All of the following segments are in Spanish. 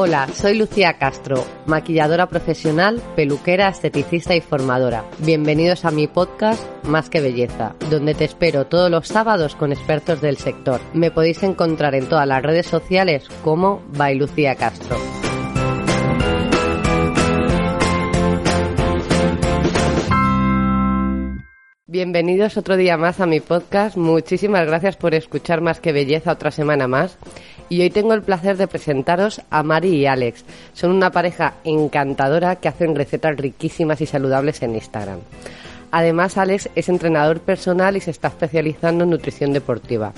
Hola, soy Lucía Castro, maquilladora profesional, peluquera, esteticista y formadora. Bienvenidos a mi podcast Más que Belleza, donde te espero todos los sábados con expertos del sector. Me podéis encontrar en todas las redes sociales como By Lucía Castro. Bienvenidos otro día más a mi podcast. Muchísimas gracias por escuchar Más que Belleza otra semana más y hoy tengo el placer de presentaros a Mari y Alex. Son una pareja encantadora que hacen recetas riquísimas y saludables en Instagram. Además, Alex es entrenador personal y se está especializando en nutrición deportiva.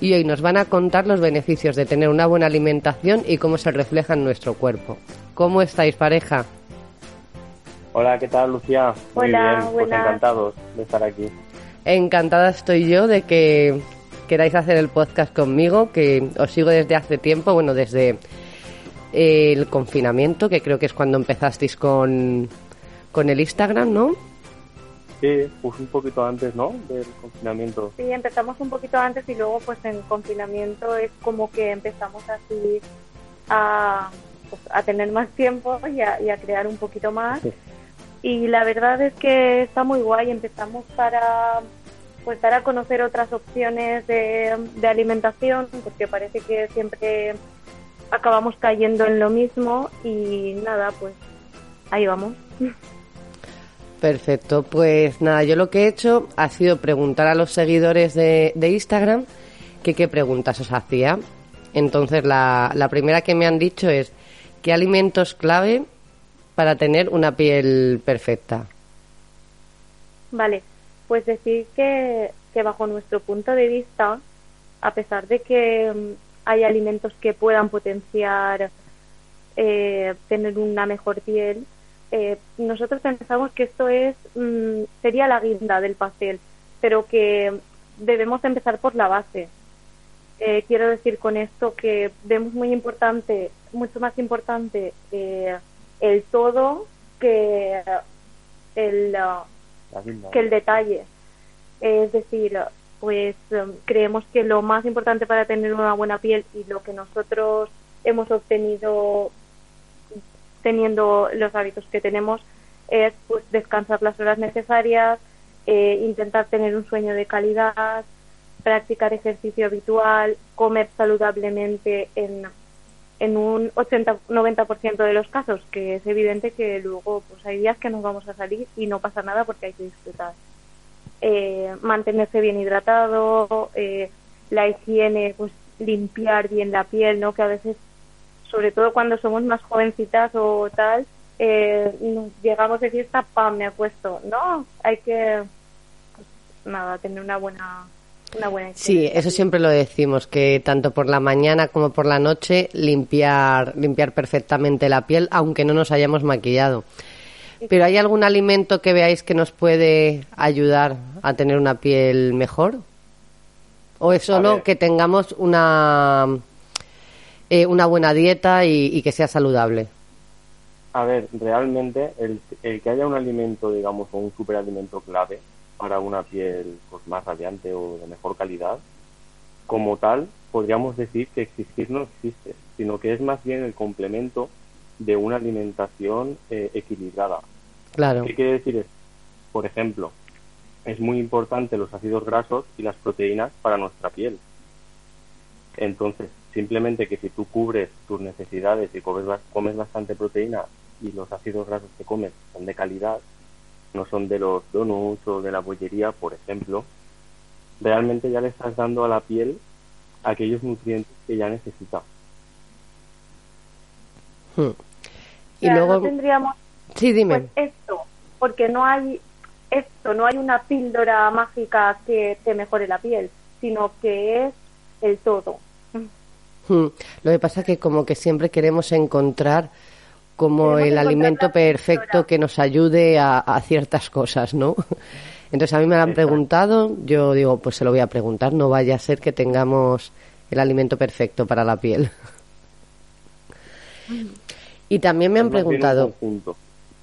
Y hoy nos van a contar los beneficios de tener una buena alimentación y cómo se refleja en nuestro cuerpo. ¿Cómo estáis, pareja? Hola, ¿qué tal, Lucía? Muy Hola, bien, pues encantados de estar aquí. Encantada estoy yo de que queráis hacer el podcast conmigo, que os sigo desde hace tiempo, bueno, desde el confinamiento, que creo que es cuando empezasteis con, con el Instagram, ¿no? Sí, pues un poquito antes, ¿no? Del confinamiento. Sí, empezamos un poquito antes y luego pues en confinamiento es como que empezamos así a, pues, a tener más tiempo y a, y a crear un poquito más. Y la verdad es que está muy guay. Empezamos para pues dar a conocer otras opciones de, alimentación, porque parece que siempre acabamos cayendo en lo mismo y nada, pues ahí vamos. Perfecto, pues nada, yo lo que he hecho ha sido preguntar a los seguidores de, Instagram que qué preguntas os hacía. Entonces la, la primera que me han dicho es ¿qué alimentos clave para tener una piel perfecta? Vale, pues decir que, bajo nuestro punto de vista, a pesar de que mm, hay alimentos que puedan potenciar eh, tener una mejor piel, eh, nosotros pensamos que esto es mm, sería la guinda del pastel, pero que debemos empezar por la base. Eh, quiero decir con esto que vemos muy importante, mucho más importante el todo que el, que el detalle. Es decir, pues em, creemos que lo más importante para tener una buena piel y lo que nosotros hemos obtenido teniendo los hábitos que tenemos es pues descansar las horas necesarias, eh, intentar tener un sueño de calidad, practicar ejercicio habitual, comer saludablemente en en un 80-90% de los casos, que es evidente que luego pues hay días que nos vamos a salir y no pasa nada porque hay que disfrutar. Eh, mantenerse bien hidratado, eh, la higiene, pues limpiar bien la piel, ¿no? Que a veces, sobre todo cuando somos más jovencitas o tal, eh, llegamos de fiesta, pam, me acuesto. No, hay que, pues, nada, tener una buena Sí, eso siempre lo decimos, que tanto por la mañana como por la noche limpiar, limpiar perfectamente la piel, aunque no nos hayamos maquillado. ¿Pero hay algún alimento que veáis que nos puede ayudar a tener una piel mejor? ¿O es solo que tengamos una, eh, una buena dieta y, que sea saludable? A ver, realmente el, el que haya un alimento, digamos, o un superalimento clave, para una piel pues, más radiante o de mejor calidad, como tal, podríamos decir que existir no existe, sino que es más bien el complemento de una alimentación eh, equilibrada. Claro. ¿Qué quiere decir esto? Por ejemplo, es muy importante los ácidos grasos y las proteínas para nuestra piel. Entonces, simplemente que si tú cubres tus necesidades y comes, comes bastante proteína y los ácidos grasos que comes son de calidad, no son de los donuts o de la bollería, por ejemplo, realmente ya le estás dando a la piel aquellos nutrientes que ya necesita. Hmm. Y luego tendríamos sí, dime. Pues, esto, porque no hay esto, no hay una píldora mágica que te mejore la piel, sino que es el todo. Hmm. Lo que pasa es que como que siempre queremos encontrar como el alimento perfecto que nos ayude a, ciertas cosas, ¿no? Entonces a mí me lo han preguntado, yo digo, pues se lo voy a preguntar, no vaya a ser que tengamos el alimento perfecto para la piel. Y también me han preguntado,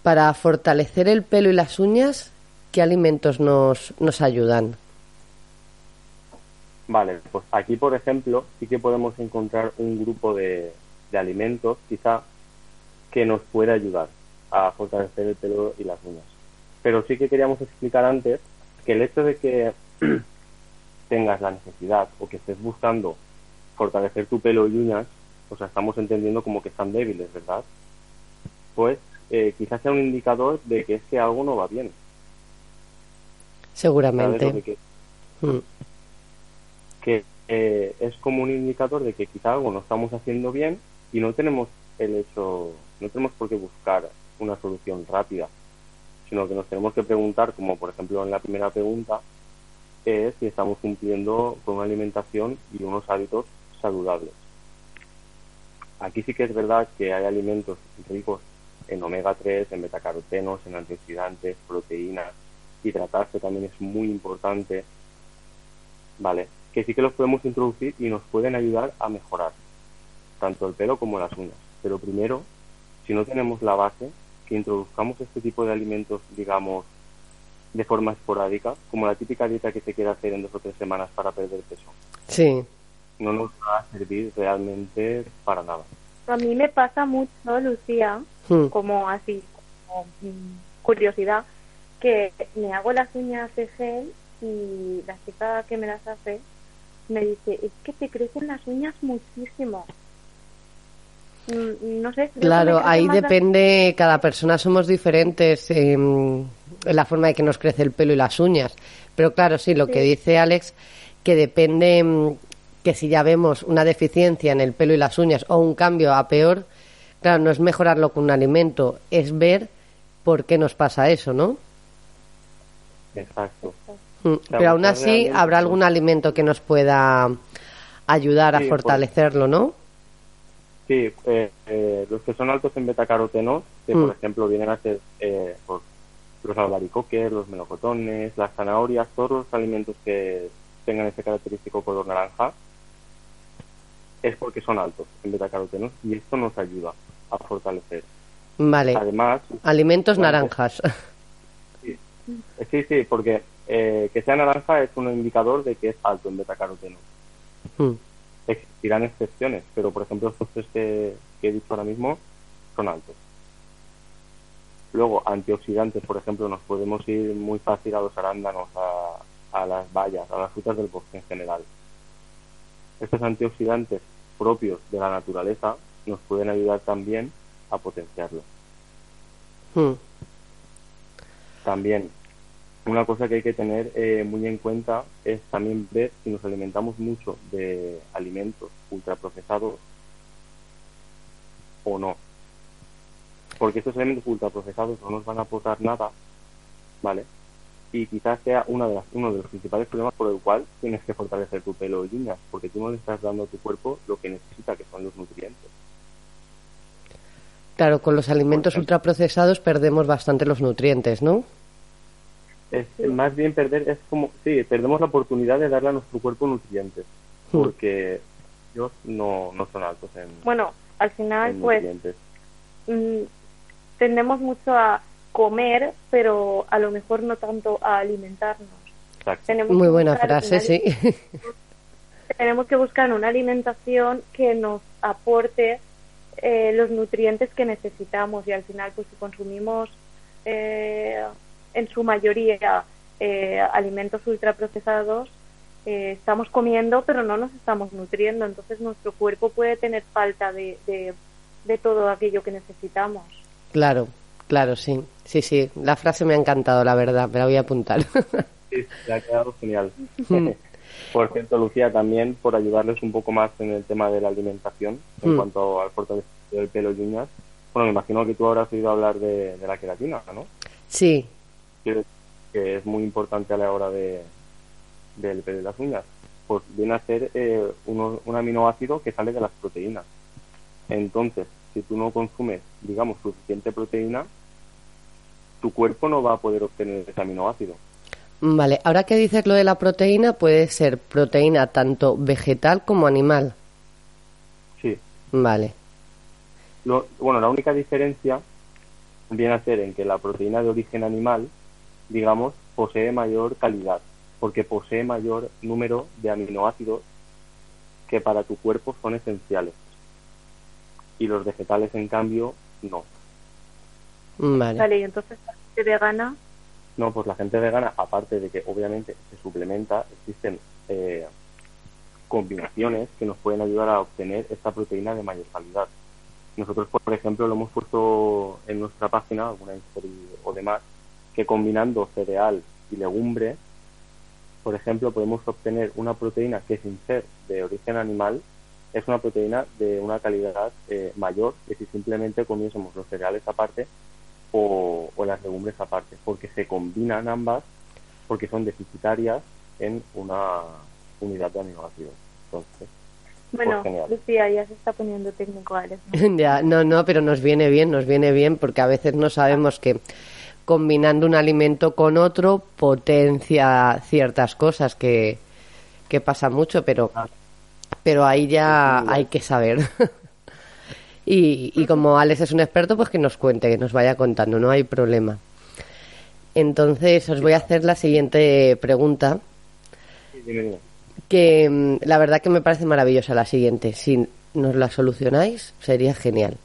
para fortalecer el pelo y las uñas, ¿qué alimentos nos, nos ayudan? Vale, pues aquí, por ejemplo, sí que podemos encontrar un grupo de, de alimentos, quizá, que nos puede ayudar a fortalecer el pelo y las uñas. Pero sí que queríamos explicar antes que el hecho de que tengas la necesidad o que estés buscando fortalecer tu pelo y uñas, o sea, estamos entendiendo como que están débiles, ¿verdad? Pues eh, quizás sea un indicador de que es que algo no va bien. Seguramente. Que, mm. que eh, es como un indicador de que quizá algo no estamos haciendo bien y no tenemos el hecho, no tenemos por qué buscar una solución rápida, sino que nos tenemos que preguntar, como por ejemplo en la primera pregunta, es si estamos cumpliendo con una alimentación y unos hábitos saludables. Aquí sí que es verdad que hay alimentos ricos en omega 3, en betacarotenos, en antioxidantes, proteínas, hidratarse también es muy importante, ¿vale? Que sí que los podemos introducir y nos pueden ayudar a mejorar tanto el pelo como las uñas. Pero primero, si no tenemos la base, que introduzcamos este tipo de alimentos, digamos, de forma esporádica, como la típica dieta que se quiere hacer en dos o tres semanas para perder peso. Sí. No nos va a servir realmente para nada. A mí me pasa mucho, Lucía, hmm. como así, como mm, curiosidad, que me hago las uñas de gel y la chica que me las hace me dice, es que te crecen las uñas muchísimo. Mm, no sé. Claro, ahí depende, cada persona somos diferentes en la forma de que nos crece el pelo y las uñas. Pero claro, sí, lo que dice Alex, que depende mm, que si ya vemos una deficiencia en el pelo y las uñas o un cambio a peor, claro, no es mejorarlo con un alimento, es ver por qué nos pasa eso, ¿no? Exacto. Mm, pero aún así habrá algún alimento que nos pueda ayudar a fortalecerlo, ¿no? Sí, eh, eh, los que son altos en betacarotenos, que por mm. ejemplo vienen a ser eh, los albaricoques, los melocotones, las zanahorias, todos los alimentos que tengan ese característico color naranja, es porque son altos en betacarotenos y esto nos ayuda a fortalecer. Vale. Además, alimentos naranjas. Sí, sí, porque eh, que sea naranja es un indicador de que es alto en betacaroteno. Hmm. Existirán excepciones, pero por ejemplo estos tres que, he dicho ahora mismo son altos. Luego, antioxidantes, por ejemplo, nos podemos ir muy fácil a los arándanos, a, a las bayas, a las frutas del bosque en general. Estos antioxidantes propios de la naturaleza nos pueden ayudar también a potenciarlo. Hmm. También una cosa que hay que tener eh, muy en cuenta es también ver si nos alimentamos mucho de alimentos ultraprocesados o no. Porque estos alimentos ultraprocesados no nos van a aportar nada, ¿vale? Y quizás sea una de las, uno de los principales problemas por el cual tienes que fortalecer tu pelo y uñas, porque tú no le estás dando a tu cuerpo lo que necesita, que son los nutrientes. Claro, con los alimentos ultraprocesados perdemos bastante los nutrientes, ¿no? Es más bien perder, es como, sí, perdemos la oportunidad de darle a nuestro cuerpo nutrientes, porque ellos no, no son altos en Bueno, al final, pues, mm, tendemos mucho a comer, pero a lo mejor no tanto a alimentarnos. Muy buena frase, sí. Tenemos que buscar una alimentación que nos aporte eh, los nutrientes que necesitamos y al final, pues si consumimos eh, en su mayoría eh, alimentos ultraprocesados, eh, estamos comiendo pero no nos estamos nutriendo, entonces nuestro cuerpo puede tener falta de, de, todo aquello que necesitamos. Claro, claro, sí, sí, sí, la frase me ha encantado, la verdad, me la voy a apuntar. Sí, se ha quedado genial. Hmm. por cierto, Lucía, también por ayudarles un poco más en el tema de la alimentación, en hmm. cuanto al fortalecimiento del pelo y uñas. Bueno, me imagino que tú habrás oído hablar de, de la queratina, ¿no? Sí, que es muy importante a la hora de, del de las uñas, pues viene a ser eh, un aminoácido que sale de las proteínas. Entonces, si tú no consumes, digamos, suficiente proteína, tu cuerpo no va a poder obtener ese aminoácido. Vale, ahora que dices lo de la proteína, puede ser proteína tanto vegetal como animal. Sí. Vale. bueno, la única diferencia viene a ser en que la proteína de origen animal digamos, posee mayor calidad, porque posee mayor número de aminoácidos que para tu cuerpo son esenciales. y los vegetales, en cambio, no. Vale. Vale, y entonces la gente vegana, No, pues la gente vegana, aparte de que obviamente se suplementa, existen eh, combinaciones que nos pueden ayudar a obtener esta proteína de mayor calidad. Nosotros, por ejemplo, lo hemos puesto en nuestra página, alguna historia o demás, que combinando cereal y legumbre, por ejemplo, podemos obtener una proteína que sin ser de origen animal es una proteína de una calidad eh, mayor que si simplemente comiésemos los cereales aparte o, o las legumbres aparte, porque se combinan ambas porque son deficitarias en una unidad de aminoácidos. Entonces, bueno, Pues. Lucía ya se está poniendo técnico Alex. ¿no? Ya, no, no, pero nos viene bien, nos viene bien porque a veces no sabemos que combinando un alimento con otro potencia ciertas cosas que, que pasa mucho, pero, pero ahí ya hay que saber. y, y como Alex es un experto, pues que nos cuente, que nos vaya contando, no hay problema. Entonces os voy a hacer la siguiente pregunta, que mm, la verdad que me parece maravillosa la siguiente. Si nos la solucionáis, sería genial.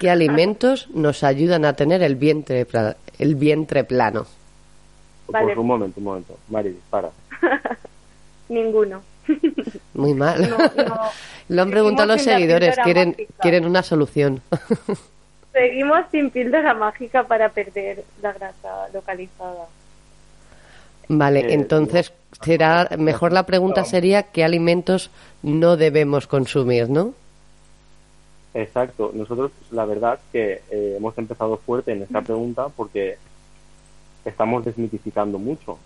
¿Qué alimentos nos ayudan a tener el vientre, el vientre plano? Vale. Pues un momento, un momento. Mari, dispara. Ninguno. Muy mal. No, no. Lo han preguntado los seguidores, quieren, mágica. quieren una solución. Seguimos sin píldora mágica para perder la grasa localizada. Vale, Eh, entonces será mejor la pregunta sería qué alimentos no debemos consumir, ¿no? Exacto. Nosotros, la verdad, que eh, hemos empezado fuerte en esta pregunta porque estamos desmitificando mucho.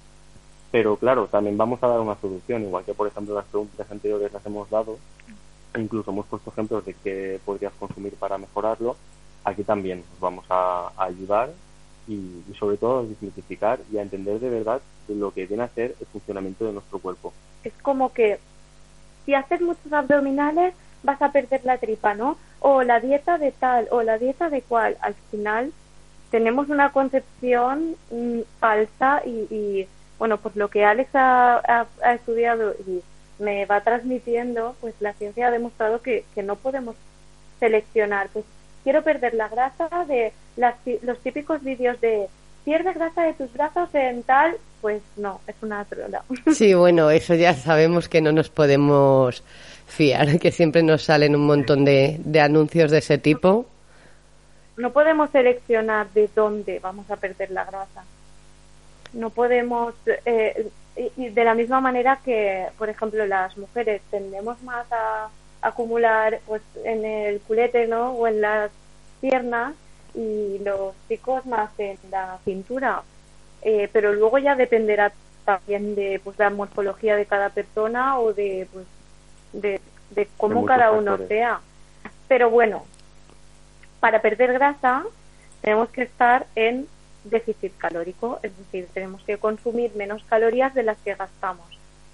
Pero claro, también vamos a dar una solución, igual que por ejemplo las preguntas anteriores las hemos dado, incluso hemos puesto ejemplos de qué podrías consumir para mejorarlo. Aquí también nos vamos a, a ayudar y, y sobre todo a desmitificar y a entender de verdad lo que viene a ser el funcionamiento de nuestro cuerpo. Es como que si haces muchos abdominales vas a perder la tripa, ¿no? O la dieta de tal, o la dieta de cual. Al final tenemos una concepción mm, falsa y, y, bueno, pues lo que Alex ha, ha- ha estudiado y me va transmitiendo, pues la ciencia ha demostrado que, que no podemos seleccionar. Pues quiero perder la grasa de las los típicos vídeos de pierde grasa de tus brazos en tal, pues no, es una trola. Sí, bueno, eso ya sabemos que no nos podemos fiar, que siempre nos salen un montón de, anuncios de ese tipo. no podemos seleccionar de dónde vamos a perder la grasa. No podemos, eh, y, y de la misma manera que, por ejemplo, las mujeres tendemos más a acumular pues en el culete, ¿no? O en las piernas y los chicos más en la cintura. Eh, pero luego ya dependerá también de pues la morfología de cada persona o de pues de, de cómo cada uno factores. sea. Pero bueno, para perder grasa tenemos que estar en déficit calórico, es decir, tenemos que consumir menos calorías de las que gastamos.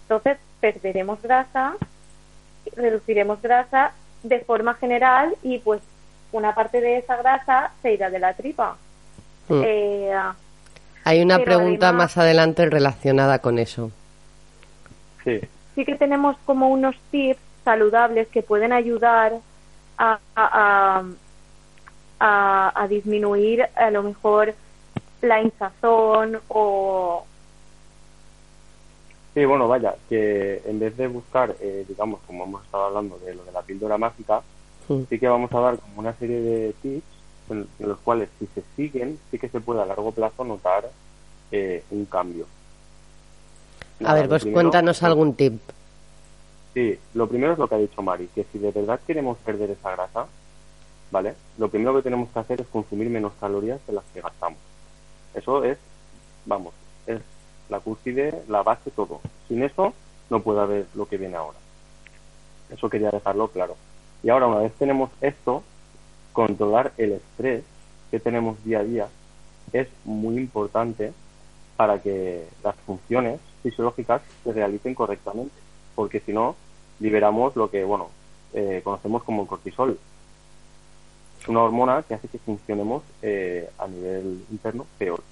Entonces, perderemos grasa, reduciremos grasa de forma general y pues una parte de esa grasa se irá de la tripa. Mm. Eh, Hay una pregunta además- más adelante relacionada con eso. Sí, sí que tenemos como unos tips saludables que pueden ayudar a, a, a- disminuir a lo mejor la hinchazón o Sí, bueno, vaya, que en vez de buscar, eh, digamos, como hemos estado hablando de lo de la píldora mágica, Mm. sí que vamos a dar como una serie de tips en, en los cuales, si se siguen, sí que se puede a largo plazo notar eh, un cambio. A ver, pues primero- cuéntanos algún tip. Sí, lo primero es lo que ha dicho Mari, que si de verdad queremos perder esa grasa, ¿vale? Lo primero que tenemos que hacer es consumir menos calorías de las que gastamos. Eso es, vamos, es la cúspide, la base, todo. Sin eso no puede haber lo que viene ahora. Eso quería dejarlo claro. Y ahora, una vez tenemos esto, controlar el estrés que tenemos día a día es muy importante para que las funciones fisiológicas se realicen correctamente, porque si no, liberamos lo que, bueno, eh, conocemos como el cortisol. Es una hormona que hace que funcionemos eh, a nivel interno peor.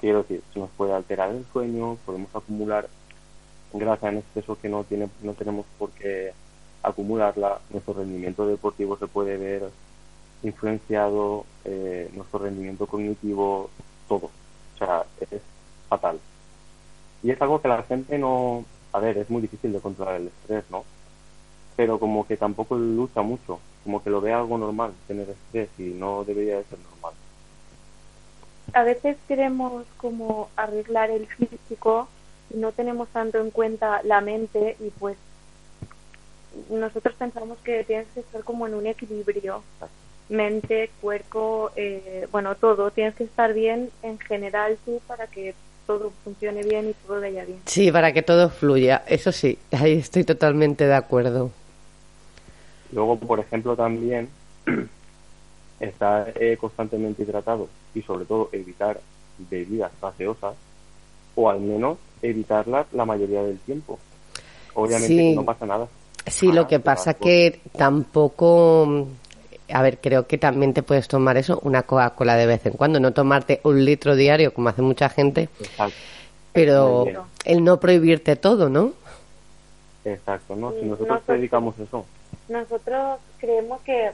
Quiero decir, se nos puede alterar el sueño, podemos acumular grasa en exceso que no tiene no tenemos por qué acumularla, nuestro rendimiento deportivo se puede ver influenciado, eh, nuestro rendimiento cognitivo, todo. O sea, es fatal. Y es algo que la gente no... A ver, es muy difícil de controlar el estrés, ¿no? Pero como que tampoco lucha mucho, como que lo ve algo normal tener estrés y no debería de ser normal. A veces queremos como arreglar el físico y no tenemos tanto en cuenta la mente y pues nosotros pensamos que tienes que estar como en un equilibrio mente, cuerpo, eh, bueno, todo. Tienes que estar bien en general tú para que todo funcione bien y todo vaya bien. Sí, para que todo fluya. Eso sí, ahí estoy totalmente de acuerdo. Luego, por ejemplo, también estar eh, constantemente hidratado y sobre todo evitar bebidas gaseosas o al menos evitarlas la mayoría del tiempo. Obviamente no pasa nada. Sí, lo que pasa que tampoco a ver, creo que también te puedes tomar eso, una Coca-Cola de vez en cuando, no tomarte un litro diario como hace mucha gente, pero el no prohibirte todo, ¿no? Exacto, ¿no? Si nosotros, dedicamos eso. Nosotros creemos que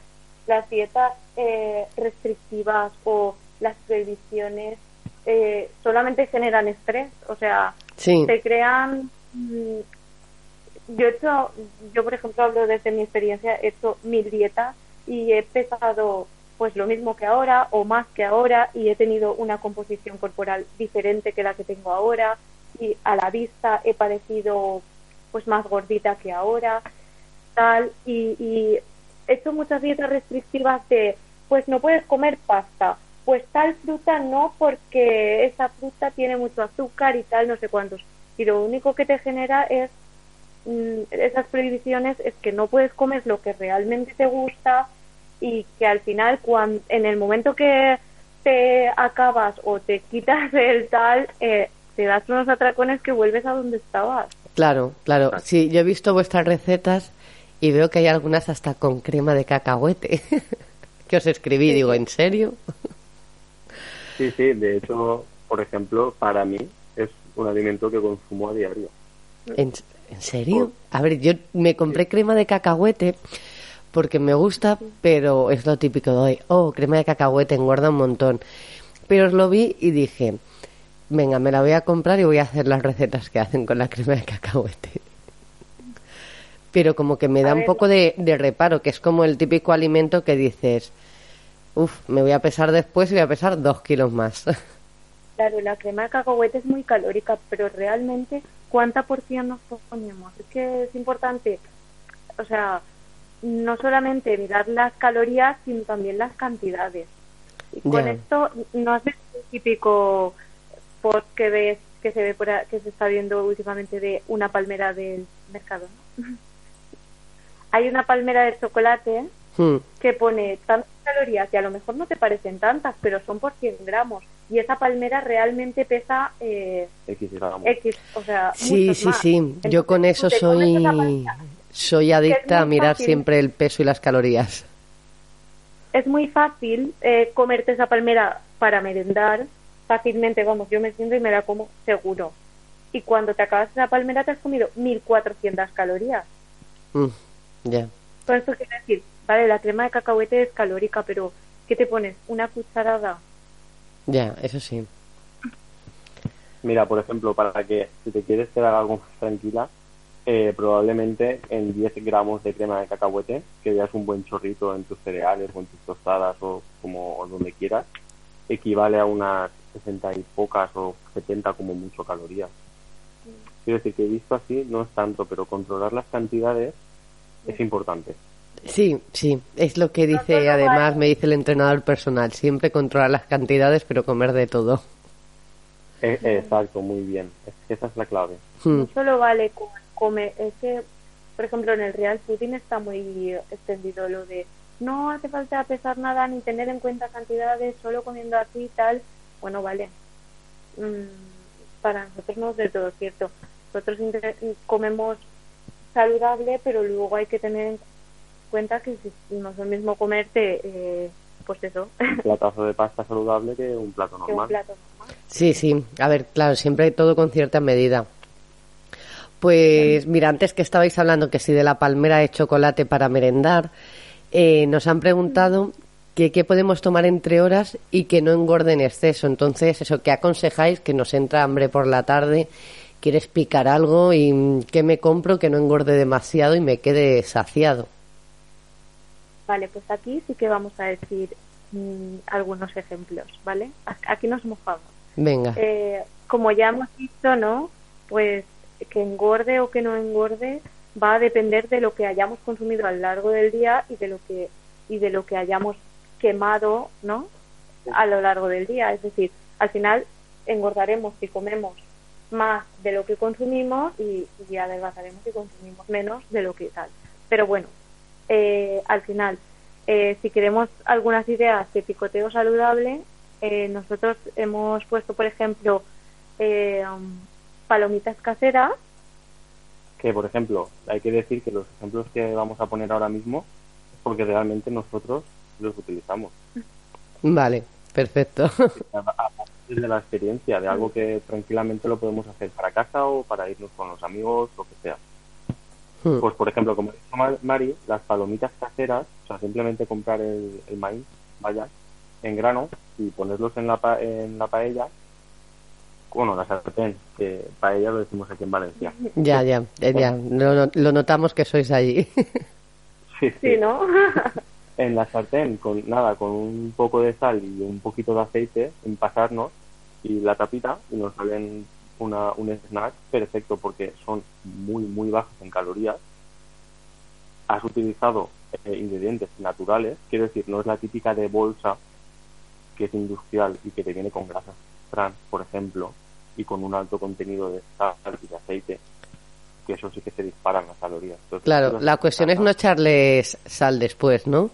las dietas eh, restrictivas o las prohibiciones eh, solamente generan estrés, o sea, se crean... Mm, yo he hecho, yo por ejemplo hablo desde mi experiencia, he hecho mil dietas y he pesado pues lo mismo que ahora o más que ahora y he tenido una composición corporal diferente que la que tengo ahora y a la vista he parecido pues más gordita que ahora tal y, y he hecho muchas dietas restrictivas de pues no puedes comer pasta. Pues tal fruta no porque esa fruta tiene mucho azúcar y tal no sé cuántos. Y lo único que te genera es mm, esas prohibiciones es que no puedes comer lo que realmente te gusta y que al final cuando, en el momento que te acabas o te quitas el tal, eh, te das unos atracones que vuelves a donde estabas. Claro, claro. Sí, yo he visto vuestras recetas y veo que hay algunas hasta con crema de cacahuete. que os escribí, digo, ¿en serio? sí, sí, de hecho, por ejemplo, para mí es un alimento que consumo a diario. ¿En, serio? A ver, yo me compré crema de cacahuete porque me gusta, pero es lo típico de hoy. Oh, crema de cacahuete engorda un montón. Pero os lo vi y dije, venga, me la voy a comprar y voy a hacer las recetas que hacen con la crema de cacahuete. Pero como que me da un poco de, reparo, que es como el típico alimento que dices, uff, me voy a pesar después y voy a pesar dos kilos más. Claro, la crema de cacahuete es muy calórica, pero realmente, ¿cuánta porción nos ponemos? Es que es importante, o sea, no solamente mirar las calorías, sino también las cantidades. Y con esto no hace el típico post que ves que se ve por que se está viendo últimamente de una palmera del mercado. Hay una palmera de chocolate hmm. que pone tantas calorías y a lo mejor no te parecen tantas, pero son por 100 gramos. Y esa palmera realmente pesa eh, X, o sea, sí, sí, sí. Yo con eso soy soy adicta a mirar siempre el peso y las calorías. Es muy fácil eh, comerte esa palmera para merendar. Fácilmente, vamos, yo me siento y me la como seguro. Y cuando te acabas esa palmera te has comido 1400 calorías. Mm, ya. Todo esto quiere decir, vale, la crema de cacahuete es calórica, pero ¿qué te pones? ¿Una cucharada? Ya, eso sí. Mira, por ejemplo, para que si te quieres quedar algo más tranquila, eh, probablemente en 10 gramos de crema de cacahuete, que veas un buen chorrito en tus cereales o en tus tostadas o como donde quieras, equivale a unas 60 y pocas o 70 como mucho calorías. Quiero decir que he visto así no es tanto, pero controlar las cantidades es importante. Sí, sí, es lo que dice, además me dice el entrenador personal, siempre controlar las cantidades pero comer de todo. E, exacto, muy bien, esa es la clave. Hmm. No solo vale con come, es que, por ejemplo, en el real fooding está muy extendido lo de no hace falta pesar nada ni tener en cuenta cantidades, solo comiendo así y tal. Bueno, vale. Mm, para nosotros no es del todo cierto. Nosotros comemos saludable, pero luego hay que tener en cuenta que no es lo mismo comerte, eh, pues eso. Un platazo de pasta saludable que un plato normal. Sí, sí. A ver, claro, siempre hay todo con cierta medida. Pues mira, antes que estabais hablando que si de la palmera de chocolate para merendar, eh, nos han preguntado que qué podemos tomar entre horas y que no engorde en exceso. Entonces, eso, ¿qué aconsejáis? Que nos entra hambre por la tarde, quieres picar algo y ¿qué me compro que no engorde demasiado y me quede saciado? Vale, pues aquí sí que vamos a decir mm, algunos ejemplos, ¿vale? Aquí nos mojamos. Venga. Eh, como ya hemos dicho, ¿no? Pues que engorde o que no engorde va a depender de lo que hayamos consumido a lo largo del día y de lo que y de lo que hayamos quemado, ¿no? A lo largo del día, es decir, al final engordaremos si comemos más de lo que consumimos y, y adelgazaremos si consumimos menos de lo que tal. Pero bueno, eh, al final, eh, si queremos algunas ideas de picoteo saludable, eh, nosotros hemos puesto, por ejemplo, um, palomitas caseras. Que, por ejemplo, hay que decir que los ejemplos que vamos a poner ahora mismo es porque realmente nosotros los utilizamos. Vale, perfecto. de la experiencia, de algo que tranquilamente lo podemos hacer para casa o para irnos con los amigos, lo que sea. Hmm. Pues, por ejemplo, como dijo Mari, las palomitas caseras, o sea, simplemente comprar el, maíz, vaya, en grano y ponerlos en la, en la paella, bueno, la sartén, que paella lo decimos aquí en Valencia. Ya, ya, ya, lo, notamos que sois allí. Sí, sí, ¿no? en la sartén, con nada, con un poco de sal y un poquito de aceite, en pasarnos y la tapita y nos salen una, un snack perfecto porque son muy, muy bajos en calorías. Has utilizado eh, ingredientes naturales, quiero decir, no es la típica de bolsa que es industrial y que te viene con grasas trans, por ejemplo, y con un alto contenido de sal y de aceite, que eso sí que se disparan las calorías. claro, la cuestión es no echarles sal después, ¿no?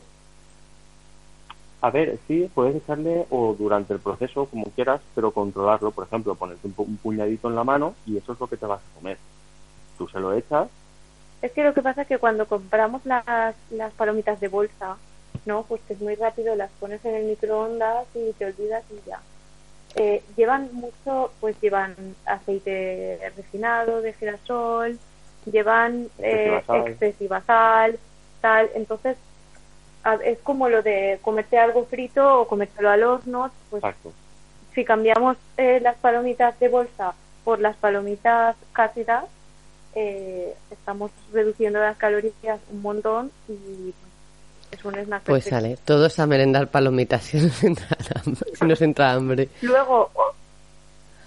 A ver, sí, puedes echarle o durante el proceso, como quieras, pero controlarlo. Por ejemplo, ponerte un, puñadito en la mano y eso es lo que te vas a comer. Tú se lo echas. Es que lo que pasa es que cuando compramos las, las palomitas de bolsa, ¿no? Pues que es muy rápido, las pones en el microondas y te olvidas y ya. Eh, llevan mucho, pues llevan aceite refinado de girasol, llevan eh, excesiva sal, tal. Entonces, es como lo de comerte algo frito o comértelo al horno, pues si cambiamos eh, las palomitas de bolsa por las palomitas caseras, eh, estamos reduciendo las calorías un montón y es un snack. Pues sale, todos a merendar palomitas si nos entra hambre. Si nos entra hambre. Luego,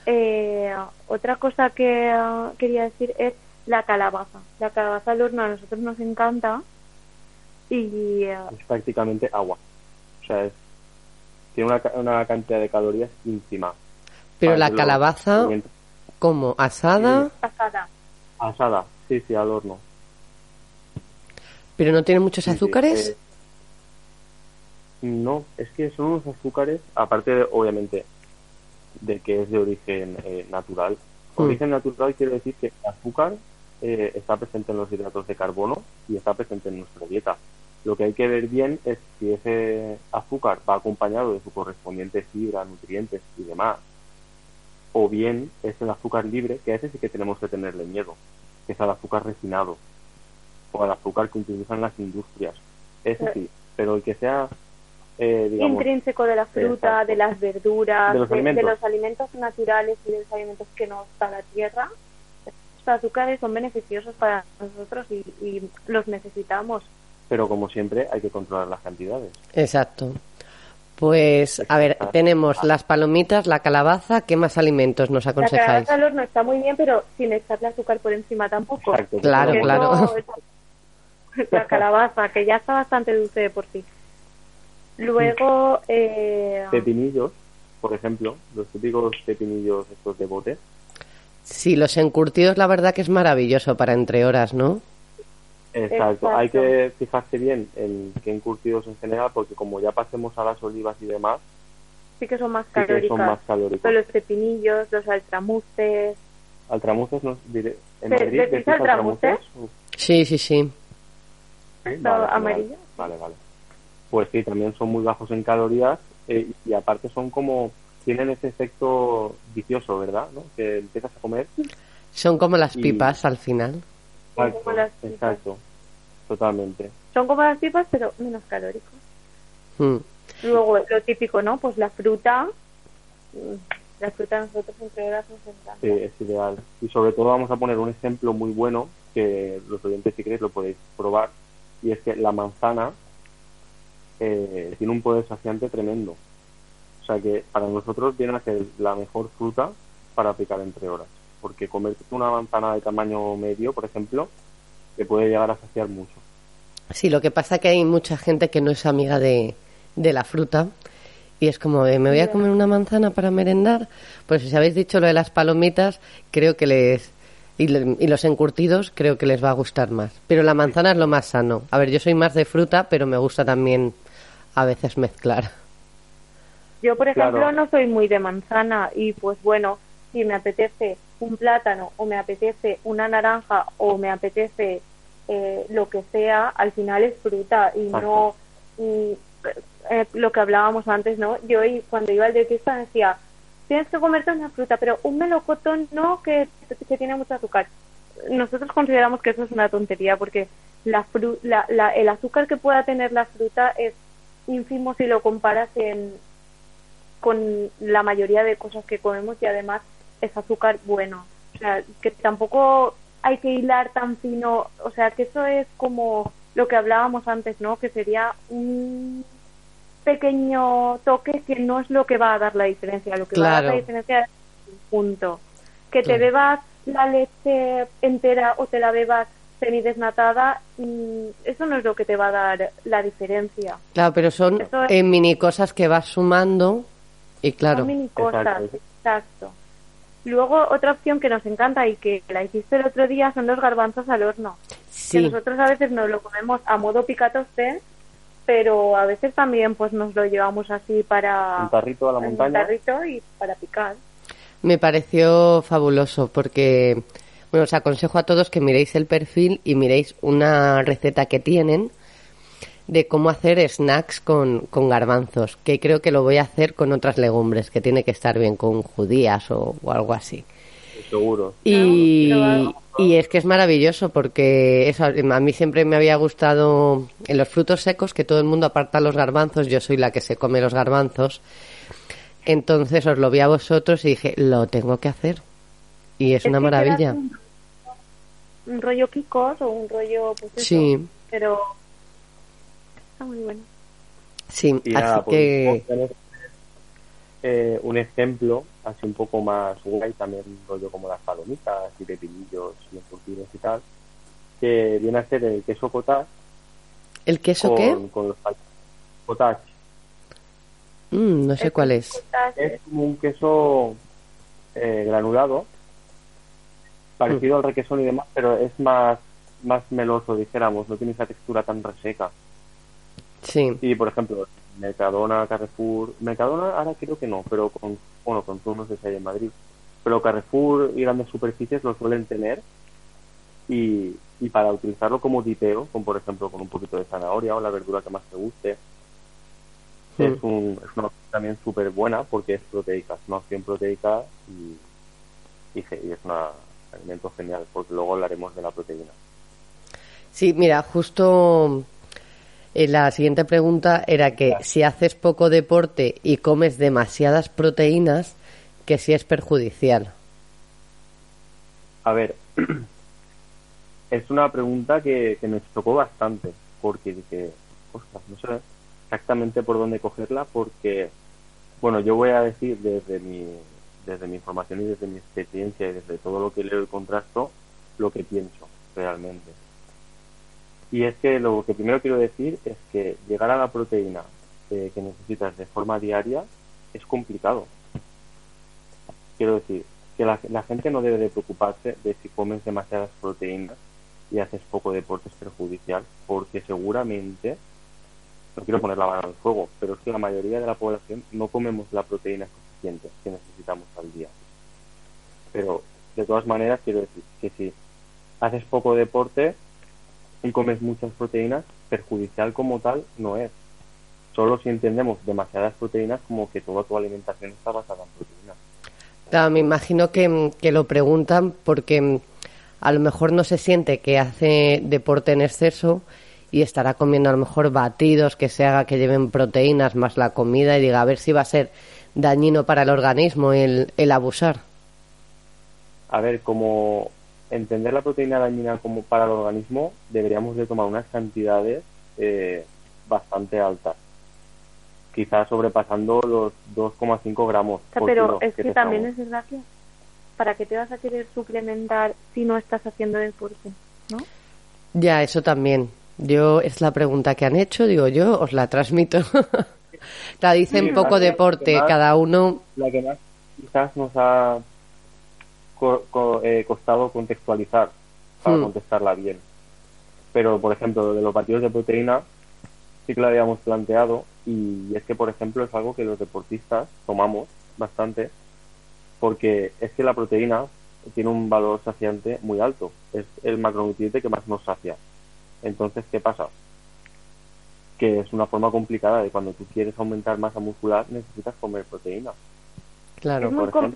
eh, otra cosa que uh, quería decir es la calabaza. La calabaza al horno a nosotros nos encanta y es prácticamente agua o sea es, tiene una, una cantidad de calorías ínfima pero la calabaza como asada asada asada sí sí al horno pero no tiene muchos azúcares eh, no es que son unos azúcares aparte de, obviamente de que es de origen eh, natural mm. origen natural quiere decir que el azúcar eh, está presente en los hidratos de carbono y está presente en nuestra dieta. Lo que hay que ver bien es si ese azúcar va acompañado de su correspondiente fibra, nutrientes y demás, o bien es el azúcar libre, que a ese sí que tenemos que tenerle miedo, que es el azúcar refinado, o el azúcar que utilizan las industrias. Ese sí, pero el que sea eh, intrínseco de la fruta, de las verduras, de los, alimentos. naturales y de los alimentos que nos da la tierra, estos azúcares son beneficiosos para nosotros y los necesitamos pero como siempre hay que controlar las cantidades. Exacto. Pues, a ver, tenemos las palomitas, la calabaza, ¿qué más alimentos nos aconsejáis? La calabaza al horno está muy bien, pero sin echarle azúcar por encima tampoco. claro, claro. la calabaza, que ya está bastante dulce de por sí. Luego... Eh... Pepinillos, por ejemplo, los típicos pepinillos estos de bote. Sí, los encurtidos la verdad que es maravilloso para entre horas, ¿no? Exacto. hay que fijarse bien en qué encurtidos en general, porque como ya pasemos a las olivas y demás, sí que son más calóricos. los pepinillos, los altramuces. ¿Altramuces no diré, en Madrid? ¿Decís altramuces? Sí, sí, sí. amarillo. Vale, vale. Pues sí, también son muy bajos en calorías eh, y aparte son como tienen ese efecto vicioso, ¿verdad? ¿No? Que empiezas a comer Son como las Y- pipas al final. Son como las pipas. exacto, totalmente. Son como las pipas, pero menos calóricos. Mm. Luego, lo típico, ¿no? Pues la fruta. mm, La fruta a nosotros entre horas nos encanta. Sí, es ideal. Y sobre todo vamos a poner un ejemplo muy bueno que los oyentes si queréis lo podéis probar y es que la manzana eh, tiene un poder saciante tremendo. O sea que para nosotros viene a ser la mejor fruta para picar entre horas. Porque comerte una manzana de tamaño medio, por ejemplo, te puede llegar a saciar mucho. Sí, lo que pasa que hay mucha gente que no es amiga de, de la fruta y es como, de, ¿me voy a comer una manzana para merendar? Pues si habéis dicho lo de las palomitas, creo que les... Y, le- y los encurtidos creo que les va a gustar más. Pero la manzana es lo más sano. A ver, yo soy más de fruta, pero me gusta también a veces mezclar. Yo, por ejemplo, Claro. no soy muy de manzana y pues bueno, si me apetece un plátano o me apetece una naranja o me apetece eh, lo que sea, al final es fruta y no y, eh, lo que hablábamos antes, ¿no? Yo cuando iba al dentista decía, tienes que comerte una fruta, pero un melocotón no, que, que tiene mucho azúcar. Nosotros consideramos que eso es una tontería porque la fru- la, la- el azúcar que pueda tener la fruta es ínfimo si lo comparas en, con la mayoría de cosas que comemos y además es azúcar bueno. O sea, que tampoco hay que hilar tan fino, o sea, que eso es como lo que hablábamos antes, ¿no? Que sería un pequeño toque que no es lo que va a dar la diferencia, lo que va a dar la diferencia es el punto. Que te Claro. bebas la leche entera o te la bebas semidesnatada, mm, eso no es lo que te va a dar la diferencia. Claro, pero son es- eh, mini cosas que vas sumando y claro. Son mini cosas, Exacto. exacto. Luego, otra opción que nos encanta y que la hiciste el otro día son los garbanzos al horno. Que Sí, nosotros a veces nos lo comemos a modo picatoste, pero a veces también pues nos lo llevamos así para Un tarrito a la en un montaña. tarrito y para picar. me pareció fabuloso porque, bueno, os aconsejo a todos que miréis el perfil y miréis una receta que tienen de cómo hacer snacks con, con garbanzos, que creo que lo voy a hacer con otras legumbres, que tiene que estar bien con judías o, o algo así. Seguro. Y, y es que es maravilloso porque eso, a mí siempre me había gustado en los frutos secos que todo el mundo aparta los garbanzos, yo soy la que se come los garbanzos. Entonces os lo vi a vosotros y dije, lo tengo que hacer. Y es, Es una maravilla. Un, un rollo kikos o un rollo pues eso, Sí, pero está muy bueno. sí, Y así nada, que eh, un ejemplo así un poco más guay, también rollo como las palomitas y pepinillos y encurtidos y tal, que viene a ser el queso cottage el queso con, qué? con los cottage. Mm, no sé cuál es. Es como un queso eh, granulado, parecido al requesón y demás, pero es más, más meloso, dijéramos, no tiene esa textura tan reseca. Sí, Y por ejemplo, Mercadona, Carrefour, Mercadona ahora creo que no, pero con, bueno, con sé si hay en Madrid, pero Carrefour y grandes superficies lo suelen tener y, y para utilizarlo como dipeo, con por ejemplo con un poquito de zanahoria o la verdura que más te guste, es, Mm. un, es una opción también súper buena porque es proteica, es una opción proteica y, y, es un alimento genial, porque luego hablaremos de la proteína. sí, mira, justo eh, la siguiente pregunta era que si haces poco deporte y comes demasiadas proteínas, que si es perjudicial. A ver, es una pregunta que, que me chocó bastante, porque dije, ostras, no sé exactamente por dónde cogerla, porque, bueno, yo voy a decir desde mi, desde mi información y desde mi experiencia y desde todo lo que leo y contrasto, lo que pienso realmente. Y es que lo que primero quiero decir es que llegar a la proteína eh, que necesitas de forma diaria es complicado. Quiero decir, que la, gente no debe de preocuparse de si comes demasiadas proteínas y haces poco deporte es perjudicial, porque seguramente, no quiero poner la mano al fuego, pero es que la mayoría de la población no comemos la proteína que necesitamos al día. Pero, de todas maneras, quiero decir que si haces poco deporte y comes muchas proteínas, perjudicial como tal no es. Solo si entendemos demasiadas proteínas como que toda tu alimentación está basada en proteínas. me imagino que, que lo preguntan porque a lo mejor no se siente que hace deporte en exceso y estará comiendo a lo mejor batidos que se haga que lleven proteínas más la comida y diga a ver si va a ser dañino para el organismo el, el abusar. A ver, como entender la proteína dañina como para el organismo, deberíamos de tomar unas cantidades eh, bastante altas. Quizás sobrepasando los 2,5 gramos. por pero es que, también es verdad que ¿para qué te vas a querer suplementar si no estás haciendo deporte? ¿no? Ya, eso también. Yo, es la pregunta que han hecho, digo yo, os la transmito. la dicen poco deporte, cada uno. La que más quizás nos ha eh, costado contextualizar para hmm. contestarla bien. Pero, por ejemplo, de los batidos de proteína sí que lo habíamos planteado y es que, por ejemplo, es algo que los deportistas tomamos bastante porque es que la proteína tiene un valor saciante muy alto. Es el macronutriente que más nos sacia. Entonces, ¿qué pasa? Que es una forma complicada de cuando tú quieres aumentar masa muscular necesitas comer proteína. Claro,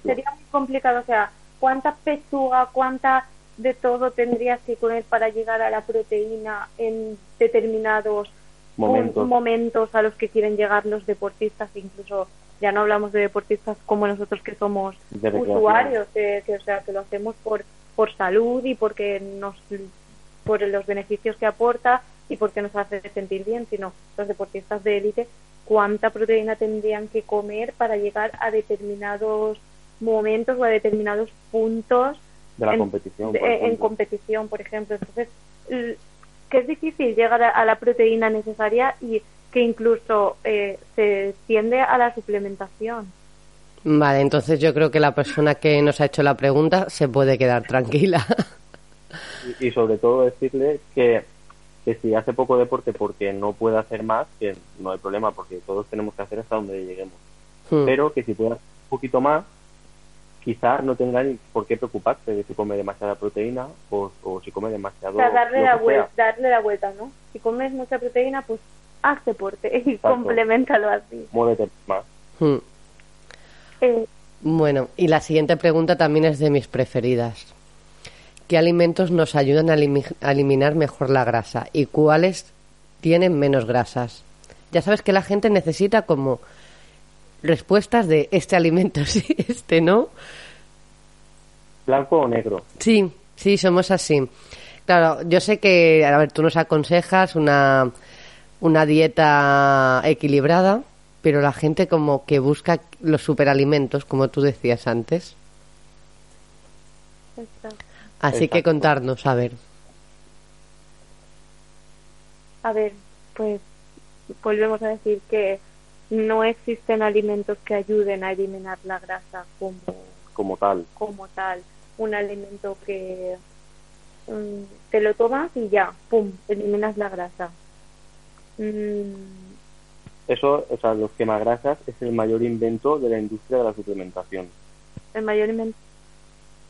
sería muy complicado. O sea, ¿cuánta pechuga, cuánta de todo tendrías que comer para llegar a la proteína en determinados momentos, momentos a los que quieren llegar los deportistas, incluso ya no hablamos de deportistas como nosotros que somos usuarios, que, o sea, que lo hacemos por, por salud y porque nos por los beneficios que aporta y porque nos hace sentir bien, sino los deportistas de élite, cuánta proteína tendrían que comer para llegar a determinados momentos o a determinados puntos de la competición, en competición, por ejemplo. Entonces, que es difícil llegar a la proteína necesaria y que incluso eh, se tiende a la suplementación. Vale, entonces yo creo que la persona que nos ha hecho la pregunta se puede quedar tranquila. Y, sobre todo decirle que, que, si hace poco deporte porque no puede hacer más, que no hay problema, porque todos tenemos que hacer hasta donde lleguemos. Hmm. Pero que si puede hacer un poquito más, quizás no tenga ni por qué preocuparse de si come demasiada proteína o, si come demasiado. O sea, darle la, vuelta, darle la vuelta, ¿no? Si comes mucha proteína, pues haz deporte y complementalo así. Muévete más. Hmm. Eh, bueno, y la siguiente pregunta también es de mis preferidas. ¿Qué alimentos nos ayudan a, eliminar mejor la grasa y cuáles tienen menos grasas? Ya sabes que la gente necesita como respuestas de este alimento sí, este no. ¿Blanco o negro? Sí, sí, somos así. Claro, yo sé que, a ver, tú nos aconsejas una una dieta equilibrada, pero la gente como que busca los superalimentos, como tú decías antes. Así que contarnos, a ver. A ver, pues volvemos a decir que no existen alimentos que ayuden a eliminar la grasa como como tal. Como tal, un alimento que mm, te lo tomas y ya, pum, eliminas la grasa. Mm. Eso, o sea, los quemagrasas es el mayor invento de la industria de la suplementación. ¿El mayor invento?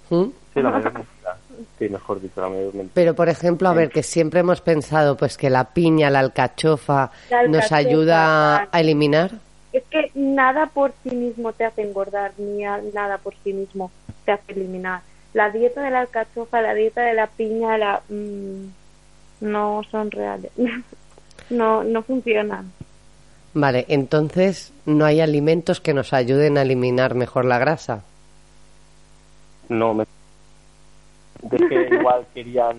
¿Mm? Sí, la mayor Sí, mejor dicho, la mayor Pero, por ejemplo, a ver, que siempre hemos pensado pues que la piña, la alcachofa, nos ayuda a eliminar. Es que nada por sí mismo te hace engordar, ni nada por sí mismo te hace eliminar. La dieta de la alcachofa, la dieta de la piña, la... Mm, no son reales. no, no funcionan. Vale, entonces no hay alimentos que nos ayuden a eliminar mejor la grasa. No, me... es que igual querían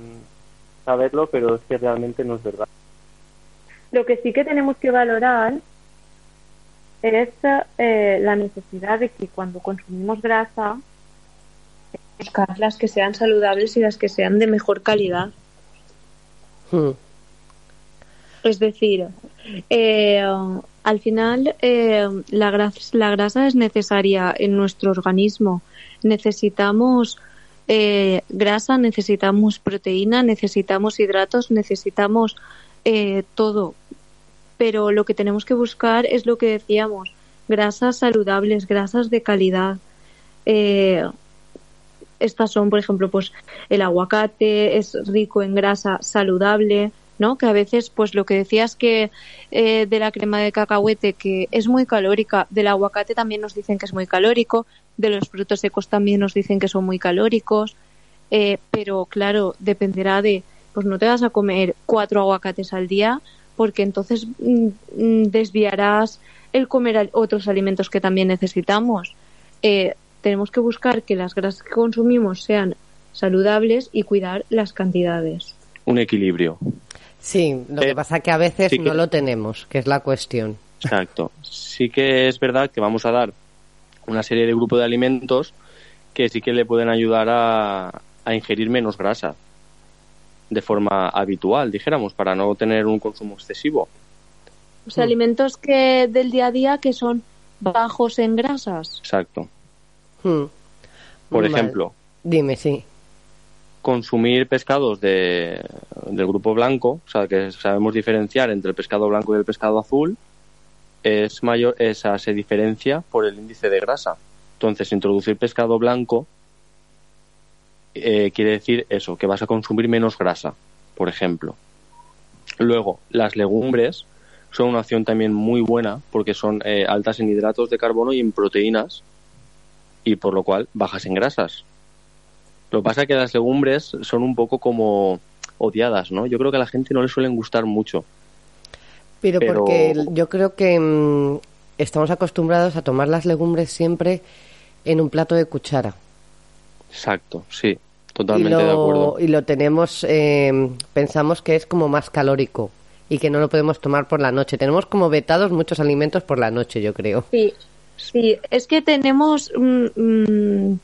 saberlo, pero es que realmente no es verdad. Lo que sí que tenemos que valorar es eh, la necesidad de que cuando consumimos grasa, buscar las que sean saludables y las que sean de mejor calidad. Hmm. Es decir, eh, al final eh, la, grasa, es necesaria en nuestro organismo. Necesitamos eh, grasa, necesitamos proteína, necesitamos hidratos, necesitamos todo. Pero lo que tenemos que buscar es lo que decíamos, grasas saludables, grasas de calidad. estas son, por ejemplo, pues el aguacate es rico en grasa saludable, ¿no? Que a veces, pues lo que decías que eh, de la crema de cacahuete, que es muy calórica, del aguacate también nos dicen que es muy calórico, de los frutos secos también nos dicen que son muy calóricos, eh, pero claro, dependerá de, pues no te vas a comer cuatro aguacates al día, porque entonces mm, mm, desviarás el comer otros alimentos que también necesitamos. Eh, tenemos que buscar que las grasas que consumimos sean saludables y cuidar las cantidades. Un equilibrio. Sí, lo que eh, pasa es que a veces no lo tenemos, que es la cuestión. Exacto. Sí que es verdad que vamos a dar una serie de grupos de alimentos que sí que le pueden ayudar a, a ingerir menos grasa de forma habitual, dijéramos, para no tener un consumo excesivo. O sea, alimentos que del día a día que son bajos en grasas. Exacto. Hmm. Por ejemplo. Dime, sí consumir pescados de, del grupo blanco, o sea, que sabemos diferenciar entre el pescado blanco y el pescado azul, es mayor, esa se diferencia por el índice de grasa. Entonces, introducir pescado blanco eh, quiere decir eso, que vas a consumir menos grasa, por ejemplo. Luego, las legumbres son una opción también muy buena porque son eh, altas en hidratos de carbono y en proteínas y por lo cual bajas en grasas. Lo que pasa es que las legumbres son un poco como odiadas, ¿no? Yo creo que a la gente no le suelen gustar mucho. Pero, porque yo creo que mm, estamos acostumbrados a tomar las legumbres siempre en un plato de cuchara. Exacto, sí, totalmente de acuerdo. Y lo tenemos, eh, pensamos que es como más calórico y que no lo podemos tomar por la noche. Tenemos como vetados muchos alimentos por la noche, yo creo. Sí, sí, es que tenemos... Mm,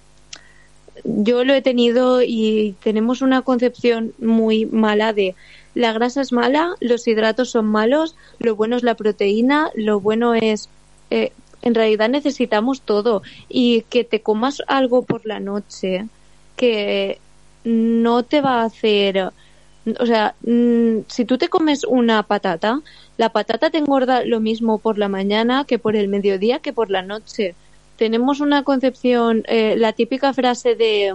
yo lo he tenido y tenemos una concepción muy mala de la grasa es mala, los hidratos son malos, lo bueno es la proteína, lo bueno es... Eh, en realidad necesitamos todo. Y que te comas algo por la noche que no te va a hacer... O sea, mm, si tú te comes una patata, la patata te engorda lo mismo por la mañana que por el mediodía que por la noche tenemos una concepción, eh, la típica frase de,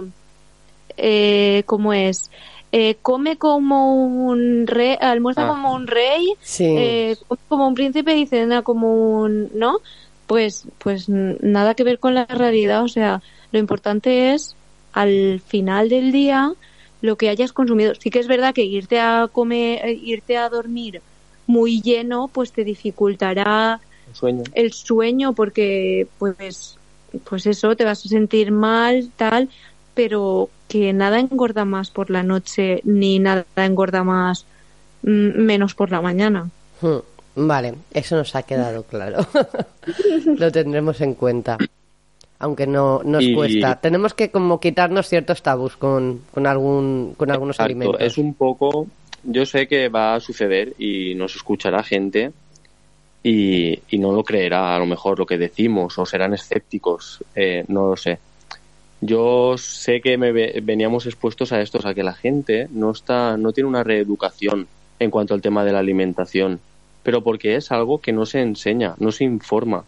eh, ¿cómo es? Eh, come como un rey, almuerza ah. como un rey, eh, como un príncipe y cena como un, ¿no? Pues, pues nada que ver con la realidad, o sea, lo importante es al final del día lo que hayas consumido. Sí que es verdad que irte a comer, irte a dormir muy lleno, pues te dificultará sueño. el sueño porque pues pues eso te vas a sentir mal tal pero que nada engorda más por la noche ni nada engorda más mm, menos por la mañana. Hmm, vale eso nos ha quedado claro. Lo tendremos en cuenta aunque no nos cuesta. Tenemos que como quitarnos ciertos tabús con, con algún con algunos alimentos. es un poco yo sé que va a suceder y nos escuchará gente y, no lo creerá a lo mejor lo que decimos o serán escépticos, eh, no lo sé. Yo sé que me veníamos expuestos a esto, a que la gente no está, no tiene una reeducación en cuanto al tema de la alimentación, pero porque es algo que no se enseña, no se informa.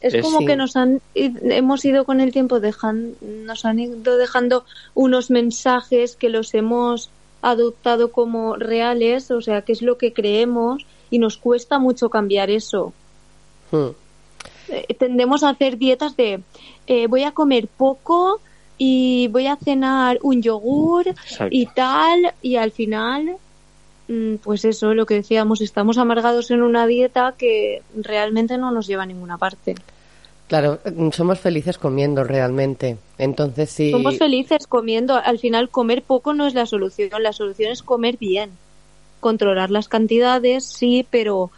Es, como que nos han, hemos ido con el tiempo dejando, nos han ido dejando unos mensajes que los hemos adoptado como reales, o sea, que es lo que creemos y nos cuesta mucho cambiar eso. Hmm. Eh, tendemos a hacer dietas de eh, voy a comer poco y voy a cenar un yogur y tal y al final mm, pues eso, lo que decíamos, estamos amargados en una dieta que realmente no nos lleva a ninguna parte. Claro, mm, somos felices comiendo realmente. Entonces sí. Somos felices comiendo. Al final, comer poco no es la solución. La solución es comer bien controlar las cantidades, sí, pero...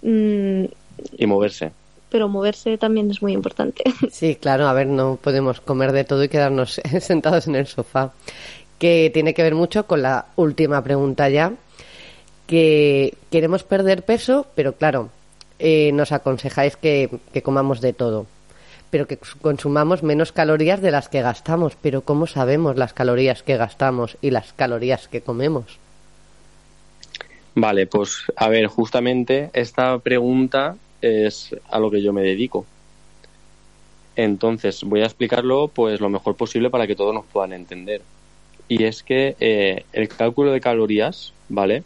Mm, y moverse. Pero moverse también es muy importante. Sí, claro, a ver, no podemos comer de todo y quedarnos sentados en el sofá. Que tiene que ver mucho con la última pregunta ya, que queremos perder peso, pero claro, eh, nos aconsejáis que, que comamos de todo pero que consumamos menos calorías de las que gastamos. Pero ¿cómo sabemos las calorías que gastamos y las calorías que comemos? Vale, pues a ver, justamente esta pregunta es a lo que yo me dedico. Entonces, voy a explicarlo pues lo mejor posible para que todos nos puedan entender. y es que eh, el cálculo de calorías, ¿vale?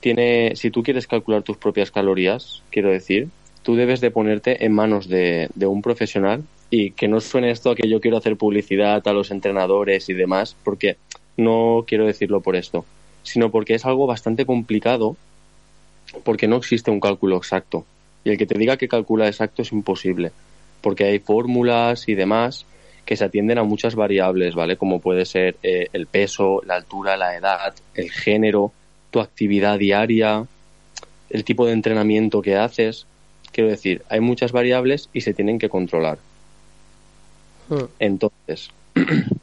Tiene, si tú quieres calcular tus propias calorías, quiero decir, tú debes de ponerte en manos de, de un profesional y que no suene esto a que yo quiero hacer publicidad a los entrenadores y demás, porque no quiero decirlo por esto, sino porque es algo bastante complicado, porque no existe un cálculo exacto. Y el que te diga que calcula exacto es imposible, porque hay fórmulas y demás que se atienden a muchas variables, ¿vale? Como puede ser eh, el peso, la altura, la edad, el género, tu actividad diaria, el tipo de entrenamiento que haces. Quiero decir, hay muchas variables y se tienen que controlar. Hmm. Entonces,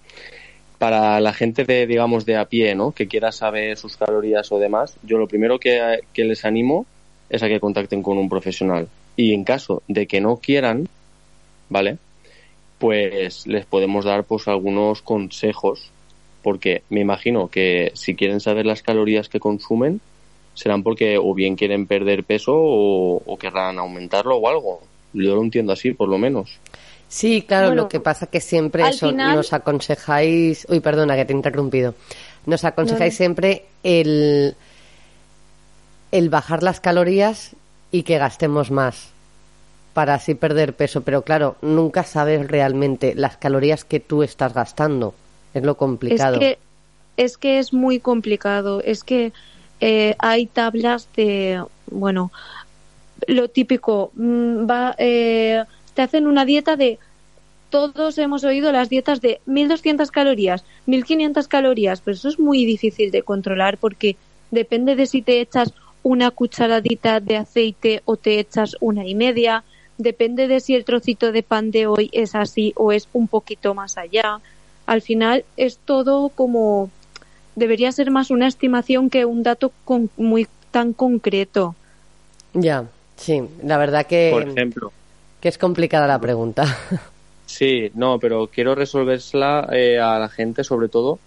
para la gente de, digamos, de a pie, ¿no? Que quiera saber sus calorías o demás, yo lo primero que, les animo es a que contacten con un profesional. Y en caso de que no quieran, ¿vale? Pues les podemos dar pues algunos consejos, porque me imagino que si quieren saber las calorías que consumen, serán porque o bien quieren perder peso o querrán aumentarlo o algo. Yo lo entiendo así, por lo menos. Sí, claro, Bueno, lo que pasa que siempre eso final- nos aconsejáis, uy, perdona que te he interrumpido, nos aconsejáis No, no. siempre el, el bajar las calorías y que gastemos más para así perder peso, pero claro, nunca sabes realmente las calorías que tú estás gastando, es lo complicado. Es que, es que es muy complicado. Es que eh, hay tablas de, bueno, lo típico, mm, va, eh, te hacen una dieta de, todos hemos oído las dietas de 1200 calorías, 1500 calorías, pero eso es muy difícil de controlar porque depende de si te echas una cucharadita de aceite o te echas una y media, depende de si el trocito de pan de hoy es así o es un poquito más allá. Al final es todo como debería ser más una estimación que un dato con- muy tan concreto. Ya, sí, la verdad que, Por ejemplo. Que es complicada la pregunta. Sí, no, pero quiero resolvérsela eh, a la gente sobre todo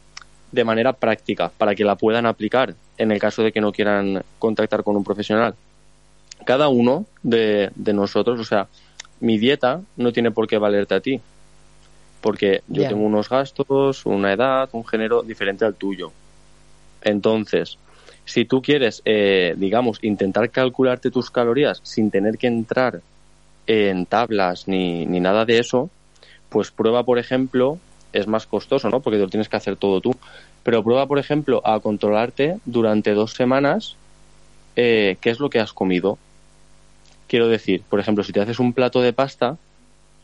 de manera práctica, para que la puedan aplicar en el caso de que no quieran contactar con un profesional. Cada uno de, de nosotros, o sea, mi dieta no tiene por qué valerte a ti, porque yo tengo unos gastos, una edad, un género diferente al tuyo. Entonces, si tú quieres, eh, digamos, intentar calcularte tus calorías sin tener que entrar en tablas ni, ni nada de eso, pues prueba, por ejemplo, es más costoso, ¿no? Porque lo tienes que hacer todo tú. Pero prueba, por ejemplo, a controlarte durante dos semanas eh, qué es lo que has comido. Quiero decir, por ejemplo, si te haces un plato de pasta,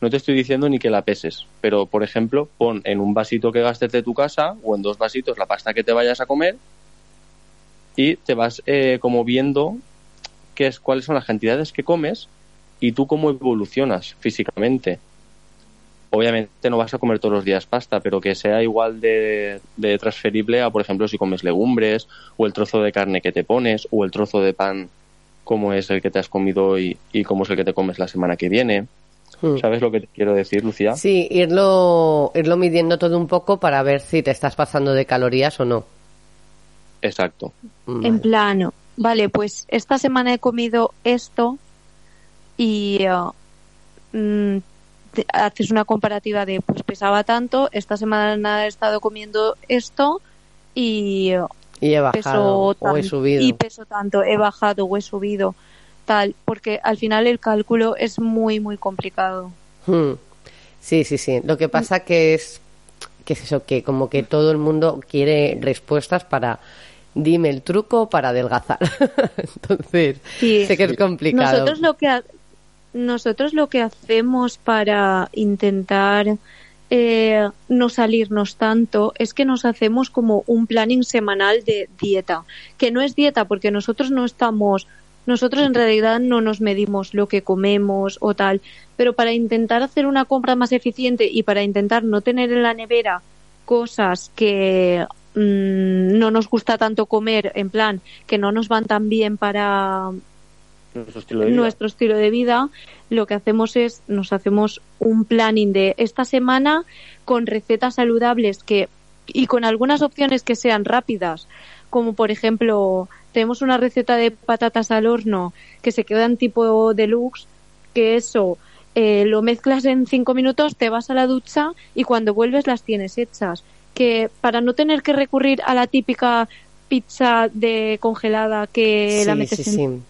no te estoy diciendo ni que la peses, pero, por ejemplo, pon en un vasito que gastes de tu casa o en dos vasitos la pasta que te vayas a comer y te vas eh, como viendo qué es, cuáles son las cantidades que comes y tú cómo evolucionas físicamente. Obviamente no vas a comer todos los días pasta, pero que sea igual de, de transferible a, por ejemplo, si comes legumbres o el trozo de carne que te pones o el trozo de pan como es el que te has comido hoy y cómo es el que te comes la semana que viene. Hmm. ¿Sabes lo que te quiero decir, Lucía? Sí, irlo, irlo midiendo todo un poco para ver si te estás pasando de calorías o no. Exacto. Vale. En plano, vale, pues esta semana he comido esto y uh, mm, te- haces una comparativa de pues pesaba tanto, esta semana he estado comiendo esto y uh, Y he bajado peso o he subido. y peso tanto, he bajado o he subido tal, porque al final el cálculo es muy muy complicado. Hmm. Sí, sí, sí. Lo que pasa que es que es eso, que como que todo el mundo quiere respuestas para dime el truco para adelgazar. Entonces, Sí. sé que es complicado. Nosotros lo que nosotros lo que hacemos para intentar eh, no salirnos tanto es que nos hacemos como un planning semanal de dieta, que no es dieta porque nosotros no estamos nosotros en realidad no nos medimos lo que comemos o tal, pero para intentar hacer una compra más eficiente y para intentar no tener en la nevera cosas que mm, no nos gusta tanto comer, en plan, que no nos van tan bien para Nuestro estilo de vida. nuestro estilo de vida, lo que hacemos es nos hacemos un planning de esta semana con recetas saludables que y con algunas opciones que sean rápidas, como por ejemplo, tenemos una receta de patatas al horno que se quedan tipo deluxe, que eso eh, lo mezclas en cinco minutos, te vas a la ducha y cuando vuelves las tienes hechas. que para no tener que recurrir a la típica pizza de congelada que la Sí, metes sí, en sí.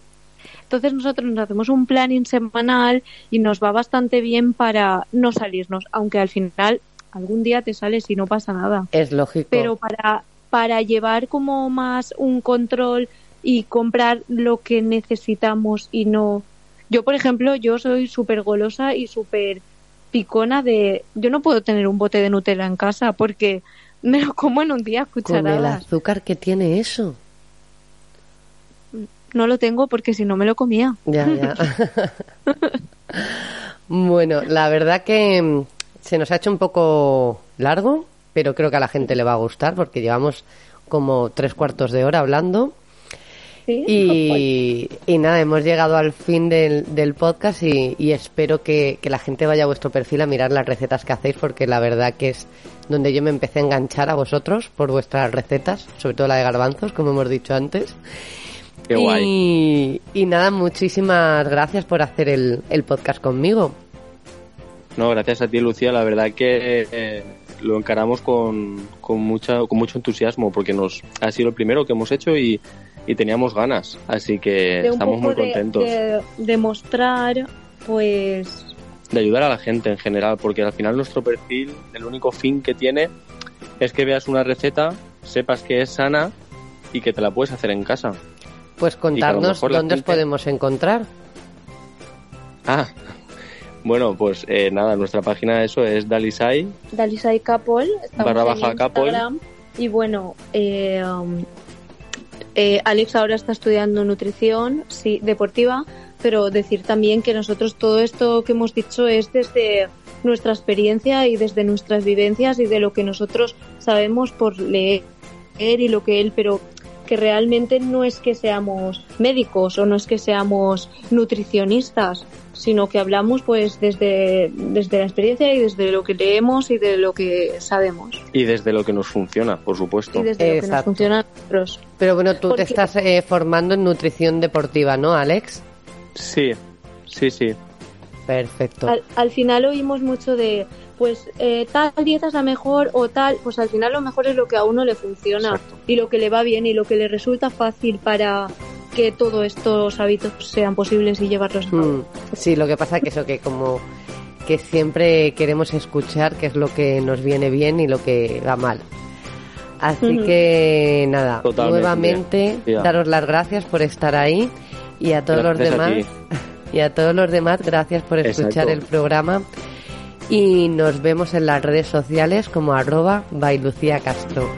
Entonces nosotros nos hacemos un planning semanal y nos va bastante bien para no salirnos, aunque al final algún día te sales y no pasa nada. Es lógico. Pero para, para llevar como más un control y comprar lo que necesitamos y no... Yo, por ejemplo, yo soy súper golosa y súper picona de... Yo no puedo tener un bote de Nutella en casa porque me lo como en un día a Con el cucharadas. azúcar que tiene eso. No lo tengo porque si no me lo comía. Ya, ya. bueno, la verdad que mm, se nos ha hecho un poco largo, pero creo que a la gente le va a gustar porque llevamos como tres cuartos de hora hablando. ¿Sí? Y, y nada, hemos llegado al fin del, del podcast y, y espero que, que la gente vaya a vuestro perfil a mirar las recetas que hacéis porque la verdad que es donde yo me empecé a enganchar a vosotros por vuestras recetas, sobre todo la de garbanzos, como hemos dicho antes. Qué guay. Y, y nada, muchísimas gracias por hacer el, el podcast conmigo. No, gracias a ti, Lucía. La verdad que eh, lo encaramos con, con, mucha, con mucho entusiasmo porque nos ha sido el primero que hemos hecho y, y teníamos ganas. Así que de un estamos poco muy de- contentos de, De, de mostrar, pues, ayudar a la gente en general porque al final nuestro perfil, el único fin que tiene es que veas una receta, sepas que es sana y que te la puedes hacer en casa. Pues contarnos dónde os podemos encontrar. Ah, bueno, pues eh, nada, nuestra página eso es Dalisai. Dalisai Capol, estamos Barra en baja Capol. Y bueno, eh, um, eh, Alex ahora está estudiando nutrición sí, deportiva, pero decir también que nosotros todo esto que hemos dicho es desde nuestra experiencia y desde nuestras vivencias y de lo que nosotros sabemos por leer y lo que él, pero que realmente no es que seamos médicos o no es que seamos nutricionistas, sino que hablamos pues desde, desde la experiencia y desde lo que leemos y de lo que sabemos Y desde lo que nos funciona, por supuesto. y desde lo que nos funciona a nosotros. Pero bueno, tú Porque- te estás eh, formando en nutrición deportiva, ¿no, Alex? Sí, sí, sí. Perfecto. Al, al final oímos mucho de pues eh, tal dieta es la mejor o tal, pues al final lo mejor es lo que a uno le funciona Exacto. y lo que le va bien y lo que le resulta fácil para que todos estos hábitos sean posibles y llevarlos a cabo. Mm, sí, lo que pasa que eso que como que siempre queremos escuchar qué es lo que nos viene bien y lo que va mal. Así que nada, Totalmente. nuevamente daros las gracias por estar ahí y a todos Gracias los a demás y a todos los demás gracias por escuchar Exacto. el programa y nos vemos en las redes sociales como arroba by Lucía Castro.